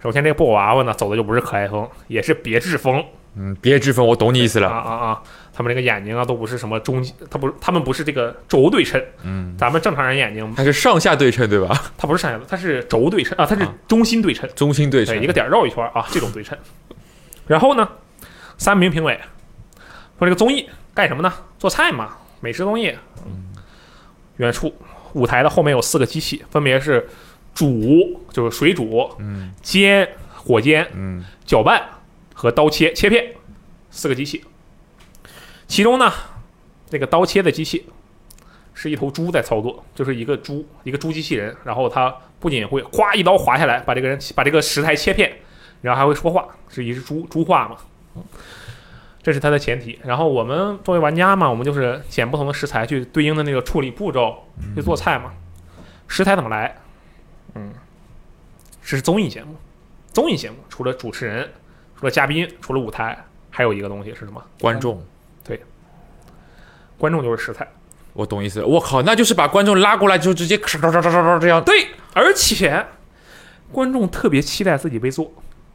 首先，这个布偶娃娃呢，走的就不是可爱风，也是别致风嗯，别致风，我懂你意思啊了。啊啊啊！他们这个眼睛啊，都不是什么中，他不是，他们不是这个轴对称，嗯，咱们正常人眼睛，它是上下对称对吧？它不是上下，它是轴对称啊，它是啊中心对称，中心对称，对，一个点儿绕一圈儿啊，这种对称。然后呢，三名评委说这个综艺干什么呢？做菜嘛，美食综艺。嗯远处舞台的后面有四个机器，分别是煮，就是水煮、嗯煎、火煎、嗯搅拌和刀切切片四个机器。其中呢，那个刀切的机器是一头猪在操作，就是一个猪，一个猪机器人，然后它不仅会咵一刀划下来，把这个人把这个食材切片，然后还会说话，是一只猪猪话嘛。这是它的前提。然后我们作为玩家嘛，我们就是捡不同的食材去对应的那个处理步骤去做菜嘛。食材怎么来？嗯，是综艺节目。综艺节目除了主持人，除了嘉宾，除了舞台，还有一个东西是什么？观众，对观众就是食材。我懂意思了。我靠，那就是把观众拉过来就直接唰唰唰唰唰这样。对，而且观众特别期待自己被做。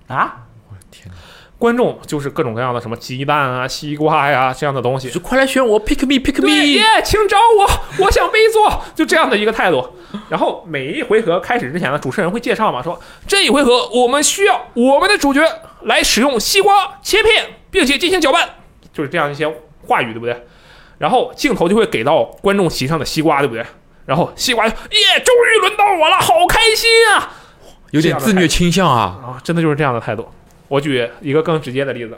啊，我的天哪！观众就是各种各样的什么鸡蛋啊、西瓜呀、这样的东西就。快来选我，pick me，pick me。耶，请找我，我想被做，就这样的一个态度。然后每一回合开始之前呢，主持人会介绍嘛，说这一回合我们需要我们的主角来使用西瓜切片，并且进行搅拌，就是这样一些话语，对不对？然后镜头就会给到观众席上的西瓜，对不对？然后西瓜耶，终于轮到我了，好开心啊！有点自虐倾向啊。啊，真的就是这样的态度。我举一个更直接的例子，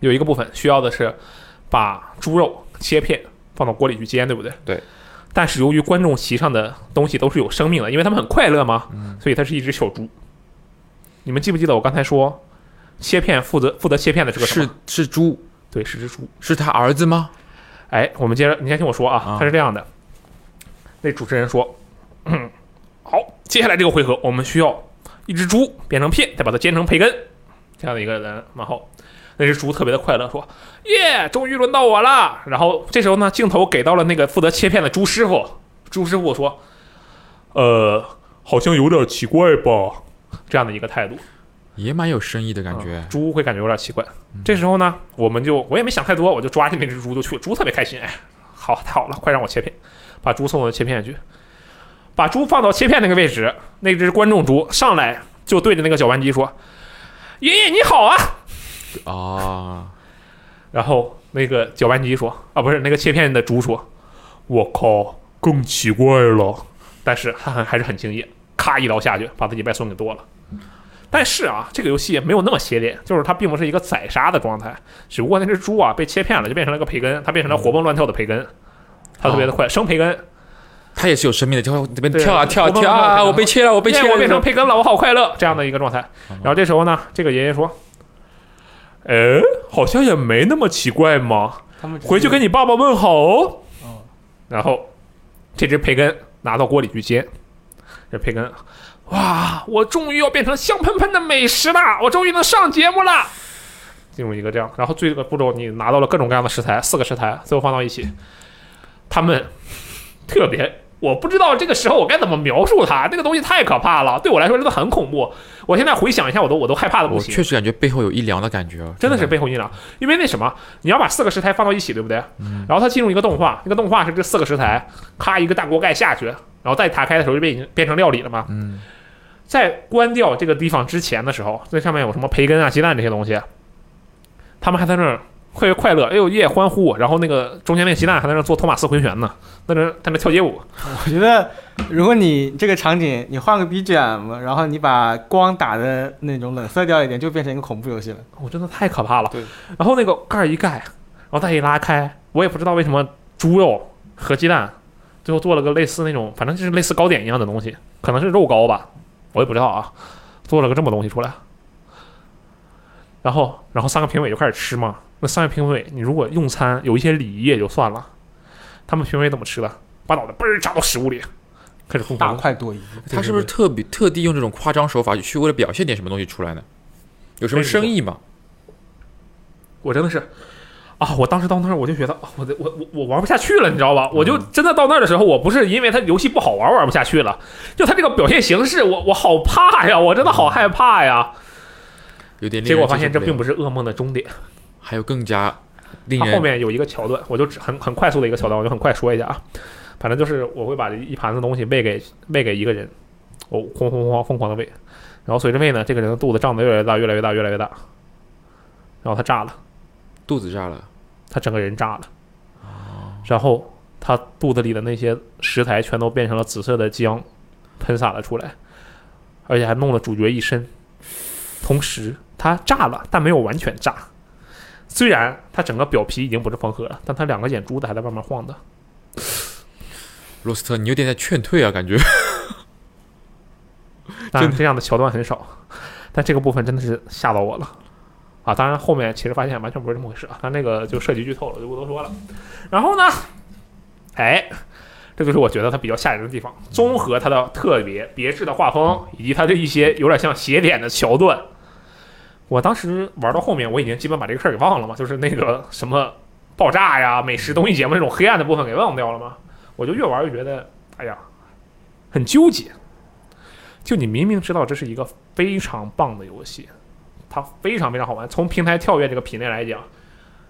有一个部分需要的是把猪肉切片放到锅里去煎，对不对？对。但是由于观众席上的东西都是有生命的，因为他们很快乐嘛，所以它是一只小猪。你们记不记得我刚才说，切片负责负责切片的是个什是么？是猪，对，是只猪。是他儿子吗？哎，我们接着，你先听我说啊啊，他是这样的。那主持人说：“嗯，[coughs] 好，接下来这个回合，我们需要一只猪变成片，再把它煎成培根，这样的一个人。然后那只猪特别的快乐，说：耶，终于轮到我了。然后这时候呢，镜头给到了那个负责切片的猪师傅。猪师傅说：呃，好像有点奇怪吧？这样的一个态度。也蛮有深意的感觉嗯。猪会感觉有点奇怪。这时候呢，我们就我也没想太多，我就抓起那只猪就去，猪特别开心，哎，好，太好了，快让我切片，把猪送到切片去，把猪放到切片那个位置，那只观众猪上来就对着那个搅拌机说：“爷爷你好啊。”啊，然后那个搅拌机说：“啊，不是那个切片的猪说，我靠，更奇怪了。”但是他还还是很敬业，咔一刀下去，把自己外孙给剁了。但是啊，这个游戏没有那么邪典，就是它并不是一个宰杀的状态，只不过那只猪啊被切片了，就变成了个培根，它变成了活蹦乱跳的培根，它特别的快，生培根。它也是有生命的，就会这边跳啊跳啊跳啊，我被切了，我被切了，我变成培根了，我好快乐，这样的一个状态。然后这时候呢，这个爷爷说：“哎，好像也没那么奇怪嘛。”他们回去跟你爸爸问好哦。哦然后这只培根拿到锅里去煎，这培根，哇，我终于要变成香喷喷的美食了，我终于能上节目了。进入一个这样，然后这个步骤你拿到了各种各样的食材，四个食材最后放到一起，他们特别。我不知道这个时候我该怎么描述它，那个东西太可怕了，对我来说真的很恐怖。我现在回想一下，我都我都害怕的不行。我确实感觉背后有一凉的感觉，真的是背后一凉，因为那什么，你要把四个食材放到一起，对不对？然后它进入一个动画，那个动画是这四个食材，咔一个大锅盖下去，然后再打开的时候就变已经变成料理了嘛。嗯，在关掉这个地方之前的时候，那上面有什么培根啊、鸡蛋这些东西，他们还在那儿特别快乐，哎呦耶欢呼，然后那个中间那个鸡蛋还在那做托马斯回旋呢，在那儿在那跳街舞。我觉得，如果你这个场景你换个 BGM，然后你把光打的那种冷色调一点，就变成一个恐怖游戏了。我真的太可怕了。对，然后那个盖儿一盖，然后再一拉开，我也不知道为什么猪肉和鸡蛋最后做了个类似那种，反正就是类似糕点一样的东西，可能是肉糕吧，我也不知道啊，做了个这么东西出来。然后，然后三个评委就开始吃嘛。那三个评委，你如果用餐有一些礼仪也就算了，他们评委怎么吃的？把脑袋嘣儿扎到食物里，开始疯大狂大快朵颐，他是不是特别特地用这种夸张手法去为了表现点什么东西出来呢？有什么深意吗？我真的是啊！我当时到那儿我就觉得，啊我的我我我玩不下去了，你知道吧？我就真的到那儿的时候，我不是因为它游戏不好玩玩不下去了，就它这个表现形式，我我好怕呀！我真的好害怕呀！有点结果发现这并不是噩梦的终点，还有更加令它后面有一个桥段，我就很很快速的一个桥段，我就很快说一下啊。反正就是我会把这一盘子东西喂给喂给一个人，我轰轰轰疯狂的喂，然后随着喂呢，这个人的肚子胀得越来越大，越来越大，越来越大，然后他炸了。肚子炸了，他整个人炸了，然后他肚子里的那些食材全都变成了紫色的浆，喷洒了出来，而且还弄了主角一身。同时，它炸了，但没有完全炸。虽然它整个表皮已经不是缝合了，但他两个眼珠子还在外面晃的。罗斯特，你有点在劝退啊，感觉。[laughs] 当然，这样的桥段很少，但这个部分真的是吓到我了。啊，当然后面其实发现完全不是这么回事啊，但那个就涉及剧透了，就不多说了。然后呢，哎，这就是我觉得它比较吓人的地方，综合它的特别别致的画风，以及它的一些有点像邪典的桥段。我当时玩到后面，我已经基本把这个事儿给忘了嘛，就是那个什么爆炸呀、美食综艺节目那种黑暗的部分给忘掉了嘛。我就越玩越觉得，哎呀，很纠结。就你明明知道这是一个非常棒的游戏，它非常非常好玩。从平台跳跃这个品类来讲，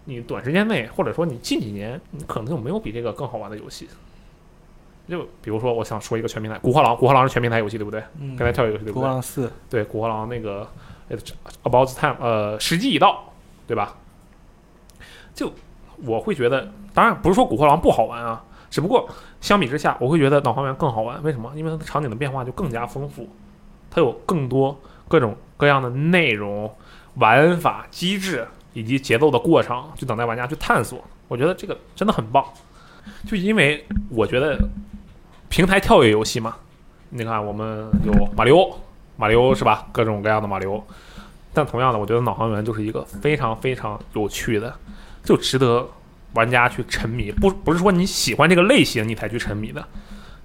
你短时间内或者说你近几年，你可能就没有比这个更好玩的游戏。就比如说，我想说一个全平台《古惑狼》，《古惑狼》是全平台游戏，对不对？嗯，平台跳跃游戏，对不国对？王四，对，《古惑狼》那个呃 About Time，呃，时机已到，对吧？就我会觉得，当然不是说《古惑狼》不好玩啊，只不过相比之下，我会觉得《脑还原》更好玩。为什么？因为它的场景的变化就更加丰富，它有更多各种各样的内容、玩法、机制以及节奏的过程，就等待玩家去探索。我觉得这个真的很棒。就因为我觉得平台跳跃游戏嘛，你看我们有马里奥，马里奥是吧？各种各样的马里奥。但同样的，我觉得脑航员就是一个非常非常有趣的，就值得玩家去沉迷。不不是说你喜欢这个类型你才去沉迷的，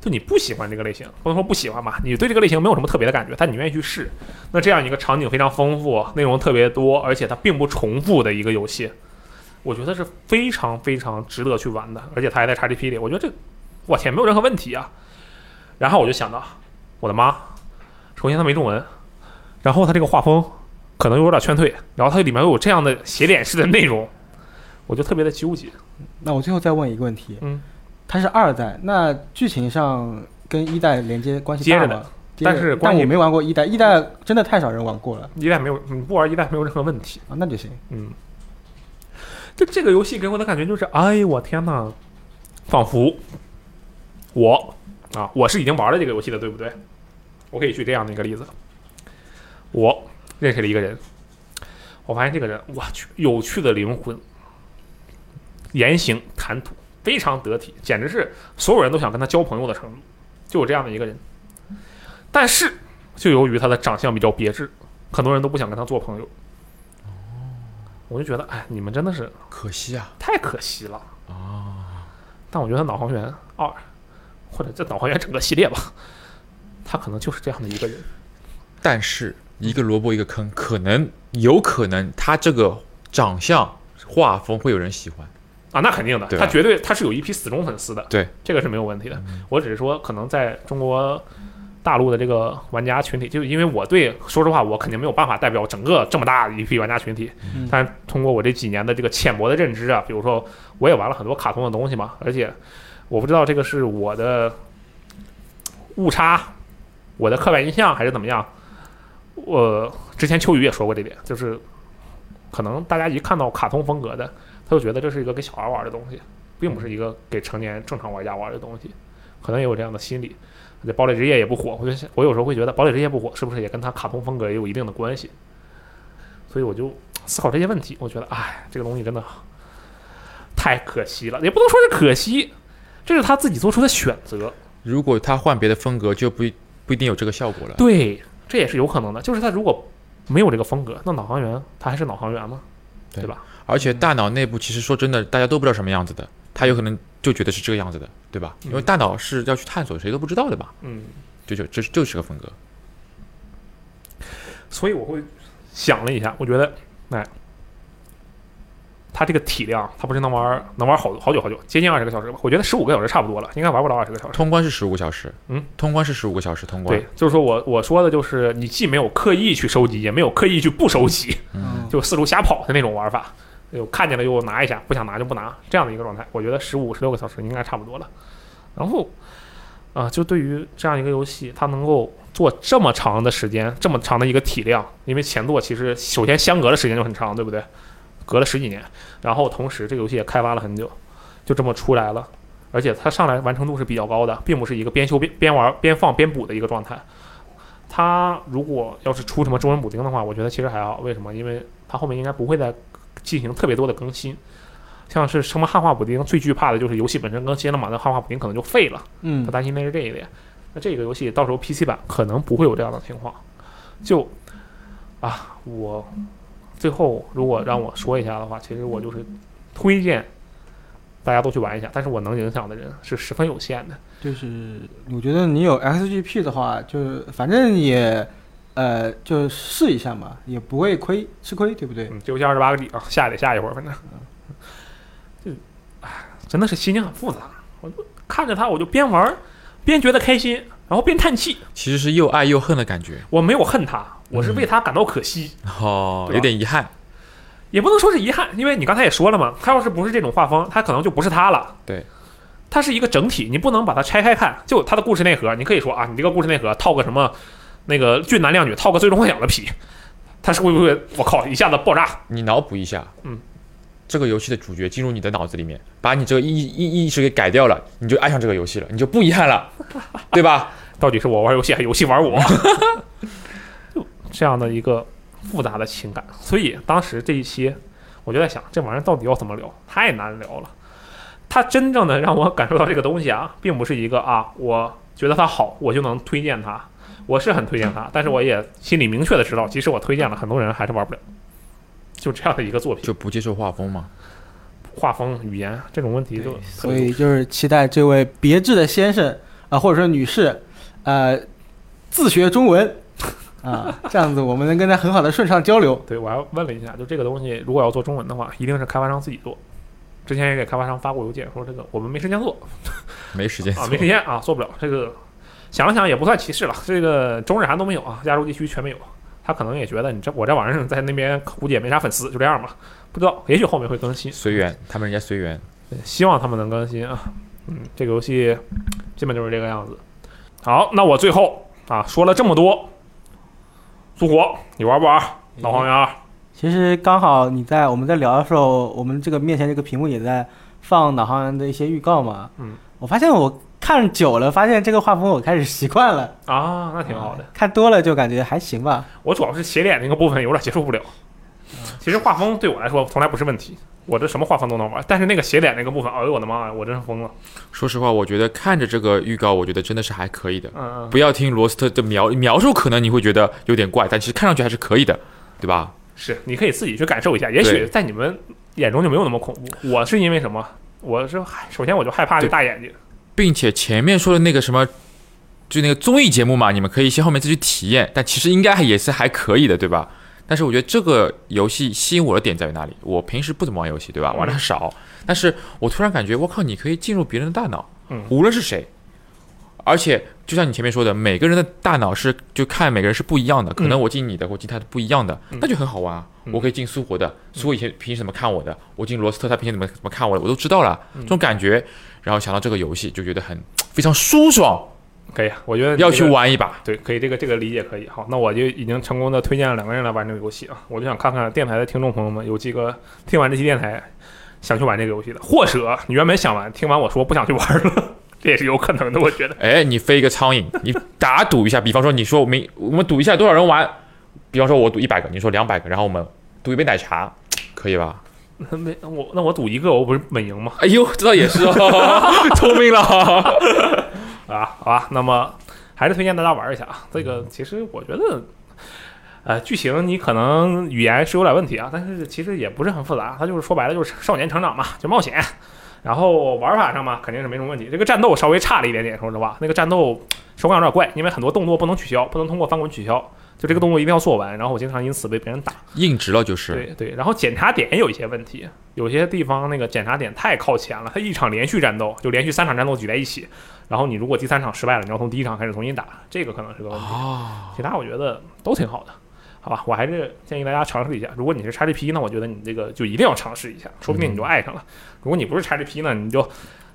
就你不喜欢这个类型，不能说不喜欢吧，你对这个类型没有什么特别的感觉，但你愿意去试。那这样一个场景非常丰富、内容特别多，而且它并不重复的一个游戏，我觉得是非常非常值得去玩的。而且它还在 XGP 里，我觉得这我天没有任何问题啊。然后我就想到，我的妈，首先它没中文，然后它这个画风可能有点劝退，然后它里面又有这样的写脸式的内容，我就特别的纠结。那我最后再问一个问题，嗯，它是二代，那剧情上跟一代连接关系大吗接着的？但是关键但我没玩过一代，一代真的太少人玩过了一代没有，你不玩一代没有任何问题。啊，那就行。嗯，就这个游戏给我的感觉就是，哎呦我天呐，仿佛我啊，我是已经玩了这个游戏的，对不对？我可以举这样的一个例子，我认识了一个人，我发现这个人，我去，有趣的灵魂，言行谈吐非常得体，简直是所有人都想跟他交朋友的程度，就有这样的一个人。但是，就由于他的长相比较别致，很多人都不想跟他做朋友。我就觉得，哎，你们真的是可惜啊太可惜了。啊！但我觉得《脑航员二》或者这《导航员》整个系列吧，他可能就是这样的一个人。但是一个萝卜一个坑，可能有可能他这个长相画风会有人喜欢。啊，那肯定的，他绝对他是有一批死忠粉丝的，对，这个是没有问题的。我只是说，可能在中国大陆的这个玩家群体，就因为我对，说实话，我肯定没有办法代表整个这么大一批玩家群体，嗯但是通过我这几年的这个浅薄的认知啊，比如说我也玩了很多卡通的东西嘛，而且我不知道这个是我的误差，我的刻板印象还是怎么样。我之前秋雨也说过这点，就是可能大家一看到卡通风格的，他就觉得这是一个给小孩玩的东西，并不是一个给成年正常玩家玩的东西，可能也有这样的心理。这堡垒之夜也不火，我就想我有时候会觉得堡垒之夜不火，是不是也跟它卡通风格也有一定的关系？所以我就思考这些问题，我觉得，哎，这个东西真的太可惜了，也不能说是可惜，这是他自己做出的选择。如果他换别的风格，就不一不一定有这个效果了。对，这也是有可能的。就是他如果没有这个风格，那脑航员他还是脑航员吗？对对吧？而且大脑内部其实说真的，大家都不知道什么样子的，他有可能就觉得是这个样子的，对吧？因为嗯大脑是要去探索，谁都不知道的吧，嗯，就就这就是个风格。所以我会想了一下，我觉得，哎，他这个体量，它不是能玩能玩好好久好久，接近二十个小时吧？我觉得十五个小时差不多了，应该玩不到二十个小时。通关是十五个小时，嗯，通关是十五个小时通关对，，就是说我我说的就是你既没有刻意去收集，也没有刻意去不收集，嗯，[laughs] 就四处瞎跑的那种玩法，就看见了就拿一下，不想拿就不拿这样的一个状态。我觉得十五十六个小时应该差不多了。然后啊、就对于这样一个游戏，它能够做这么长的时间，这么长的一个体量，因为前作其实首先相隔的时间就很长，对不对？隔了十几年，然后同时这个游戏也开发了很久，就这么出来了。而且它上来完成度是比较高的，并不是一个边修边边玩边放边补的一个状态。它如果要是出什么中文补丁的话，我觉得其实还好。为什么？因为它后面应该不会再进行特别多的更新。像是什么汉化补丁，最惧怕的就是游戏本身更新了嘛，那汉化补丁可能就废了。嗯他，担心的是这一点。那这个游戏到时候 PC 版可能不会有这样的情况。就啊，我最后如果让我说一下的话，其实我就是推荐大家都去玩一下，但是我能影响的人是十分有限的。就是我觉得你有 XGP 的话，就是反正也呃就试一下嘛，也不会亏吃亏，对不对？嗯，这游戏二十八个底啊，下得下一会儿，反正就唉，真的是心情很复杂。我就看着他，我就边玩儿边觉得开心，然后边叹气。其实是又爱又恨的感觉，我没有恨它，我是为他感到可惜。哦，有点遗憾。也不能说是遗憾，因为你刚才也说了嘛，他要是不是这种画风，他可能就不是他了。对，它是一个整体，你不能把它拆开看。就他的故事内核，你可以说啊，你这个故事内核套个什么，那个俊男靓女套个最终幻想的皮，他是会不会我靠一下子爆炸？你脑补一下，嗯，这个游戏的主角进入你的脑子里面，把你这个意意意识给改掉了，你就爱上这个游戏了，你就不遗憾了，对吧？[laughs] 到底是我玩游戏还是游戏玩我？[laughs] 就这样的一个复杂的情感。所以当时这一期，我就在想，这玩意儿到底要怎么聊？太难聊了。它真正的让我感受到这个东西啊，并不是一个啊，我觉得它好，我就能推荐它。我是很推荐它，但是我也心里明确的知道，即使我推荐了，很多人还是玩不了。就这样的一个作品，就不接受画风嘛。画风、语言这种问题就所以就是期待这位别致的先生啊、或者说女士，呃，自学中文啊，这样子我们能跟他很好的顺畅交流。[laughs] 对，我还问了一下，就这个东西如果要做中文的话，一定是开发商自己做。之前也给开发商发过邮件，说这个我们没时间做没时间啊，没时间啊，做不了。这个想了想也不算歧视了，这个中日韩都没有啊，亚洲地区全没有。他可能也觉得你这我这玩意儿在那边估计也没啥粉丝，就这样吧。不知道，也许后面会更新，随缘，他们人家随缘。希望他们能更新啊。嗯，这个游戏基本就是这个样子。好，那我最后啊，说了这么多，苏火，你玩不玩？老黄源，其实刚好你在我们在聊的时候，我们这个面前这个屏幕也在放导航员的一些预告嘛。嗯，我发现我看久了，发现这个画风我开始习惯了，啊，那挺好的。看多了就感觉还行吧。我主要是斜脸那个部分有点接受不了。其实画风对我来说从来不是问题，我这什么画风都能玩，但是那个斜脸那个部分，哎呦我的妈呀，我真是疯了。说实话，我觉得看着这个预告，我觉得真的是还可以的。嗯嗯，不要听罗斯特的描描述，可能你会觉得有点怪，但其实看上去还是可以的，对吧？是，你可以自己去感受一下，也许在你们眼中就没有那么恐怖。我是因为什么？我是首先我就害怕这大眼睛。并且前面说的那个什么，就那个综艺节目嘛，你们可以先后面自己体验，但其实应该也是还可以的，对吧？但是我觉得这个游戏吸引我的点在于哪里？我平时不怎么玩游戏，对吧？嗯。玩的很少，但是我突然感觉，我靠，你可以进入别人的大脑，嗯。无论是谁，而且就像你前面说的，每个人的大脑是就看每个人是不一样的，可能我进你的，我进他的不一样的，嗯。那就很好玩啊。嗯。我可以进苏活的，苏活以前平时怎么看我的，我进罗斯特他平时怎么怎么看我的，我都知道了，嗯。这种感觉。然后想到这个游戏，就觉得很非常舒爽，可以，我觉得要这个。去玩一把。对，可以，这个这个理解可以。好，那我就已经成功的推荐了两个人来玩这个游戏啊。我就想看看电台的听众朋友们有几个听完这期电台想去玩这个游戏的，或者你原本想玩，听完我说不想去玩了，[laughs] 这也是有可能的。[laughs] 我觉得，哎，你飞一个苍蝇，你打赌一下，比方说你说我们我们赌一下多少人玩，比方说我赌一百个，你说两百个，然后我们赌一杯奶茶，可以吧？那没我那我赌一个，我不是稳赢吗？哎呦，这倒也是哦，[laughs] 聪明了。啊，好吧，那么还是推荐大家玩一下啊。这个其实我觉得，呃，剧情你可能语言是有点问题啊，但是其实也不是很复杂，它就是说白了就是少年成长嘛，就冒险。然后玩法上嘛，肯定是没什么问题。这个战斗稍微差了一点点，说实话，那个战斗手感有点怪，因为很多动作不能取消，不能通过翻滚取消，就这个动作一定要做完。然后我经常因此被别人打。硬直了就是，对对，然后检查点也有一些问题，有些地方那个检查点太靠前了，它一场连续战斗就连续三场战斗举在一起，然后你如果第三场失败了，你要从第一场开始重新打，这个可能是个问题。哦，其他我觉得都挺好的，好吧？我还是建议大家尝试一下。如果你是 XGP，那我觉得你这个就一定要尝试一下，说不定你就爱上了。如果你不是 XGP 呢，你就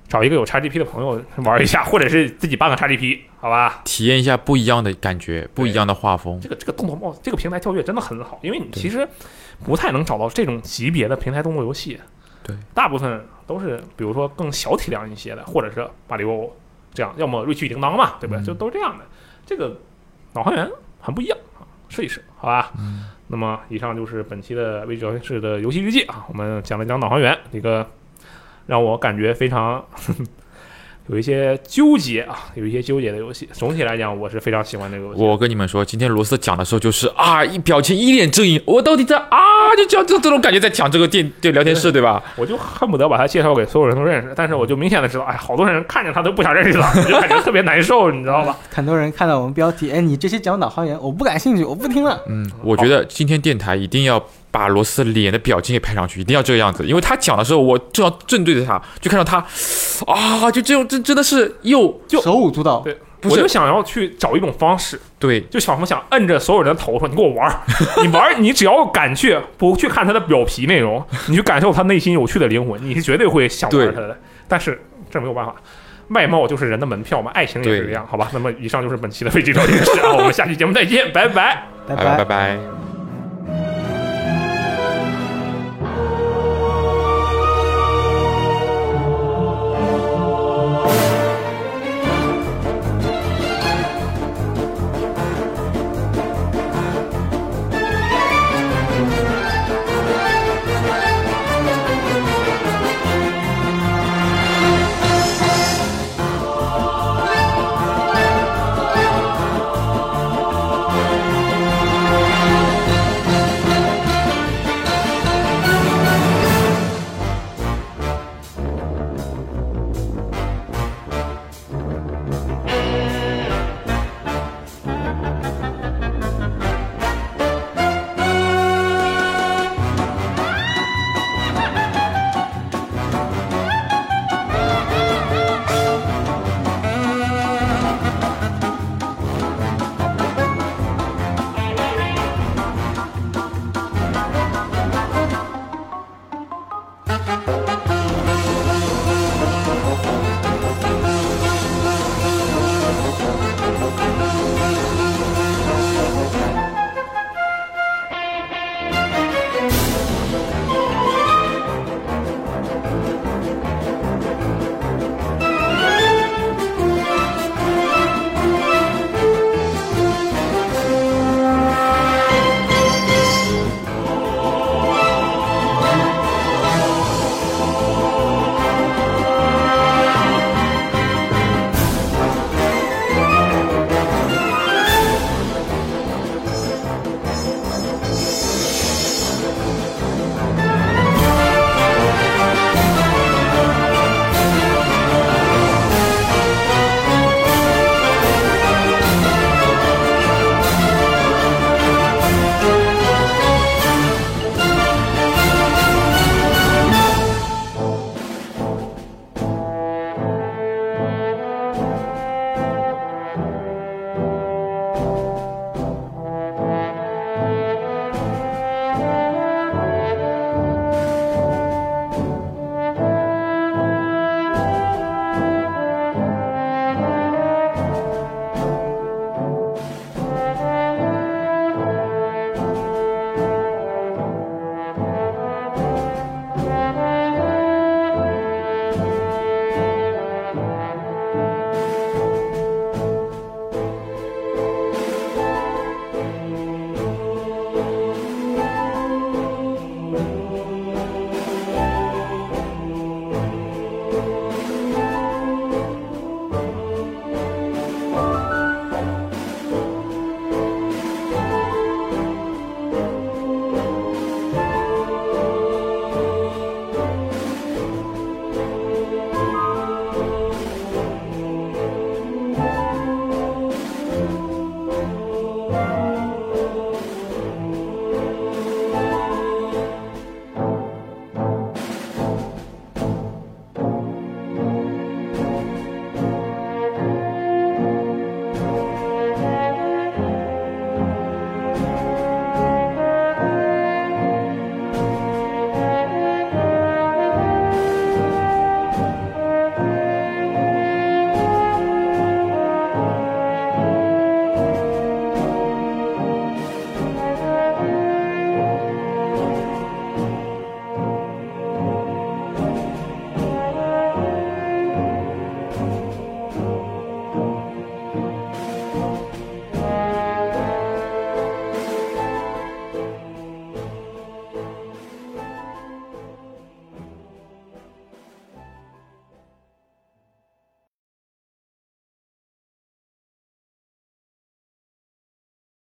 找一个有 XGP 的朋友玩一下，或者是自己办个 XGP，好吧？体验一下不一样的感觉，不一样的画风这。个这个动作冒这个平台跳跃真的很好，因为你其实不太能找到这种级别的平台动作游戏。对，大部分都是比如说更小体量一些的，或者是马里奥这样，要么瑞奇与叮当嘛，对不对就都是这样的。这个导航员很不一样啊，试一试，好吧？嗯那么以上就是本期的微聊天室的游戏日记啊，我们讲了讲导航员，一个让我感觉非常 [laughs] 有一些纠结啊，有一些纠结的游戏。总体来讲，我是非常喜欢这个游戏。我跟你们说，今天罗斯讲的时候就是啊，一表情一脸正义，我到底在啊，就这样这这种感觉在讲这个电这聊天室，对吧？我就恨不得把他介绍给所有人都认识，但是我就明显的知道，哎，好多人看见他都不想认识他，[laughs] 就感觉特别难受，你知道吧？很多人看到我们标题，哎，你这些讲导航员，我不感兴趣，我不听了。嗯，我觉得今天电台一定要把罗斯脸的表情给拍上去，一定要这个样子，因为他讲的时候，我正要正对着他，就看到他啊，就这种，这真的是又就手舞足蹈，对，我就想要去找一种方式，对就小红想摁着所有人的头说：“你给我玩儿，[laughs] 你玩儿，你只要敢去，不去看他的表皮内容，[laughs] 你去感受他内心有趣的灵魂，你是绝对会想玩他的。但是这没有办法，外貌就是人的门票嘛，爱情也是对这样，好吧？那么以上就是本期的非知聊天室啊，我们下期节目再见，拜拜。拜拜拜拜拜。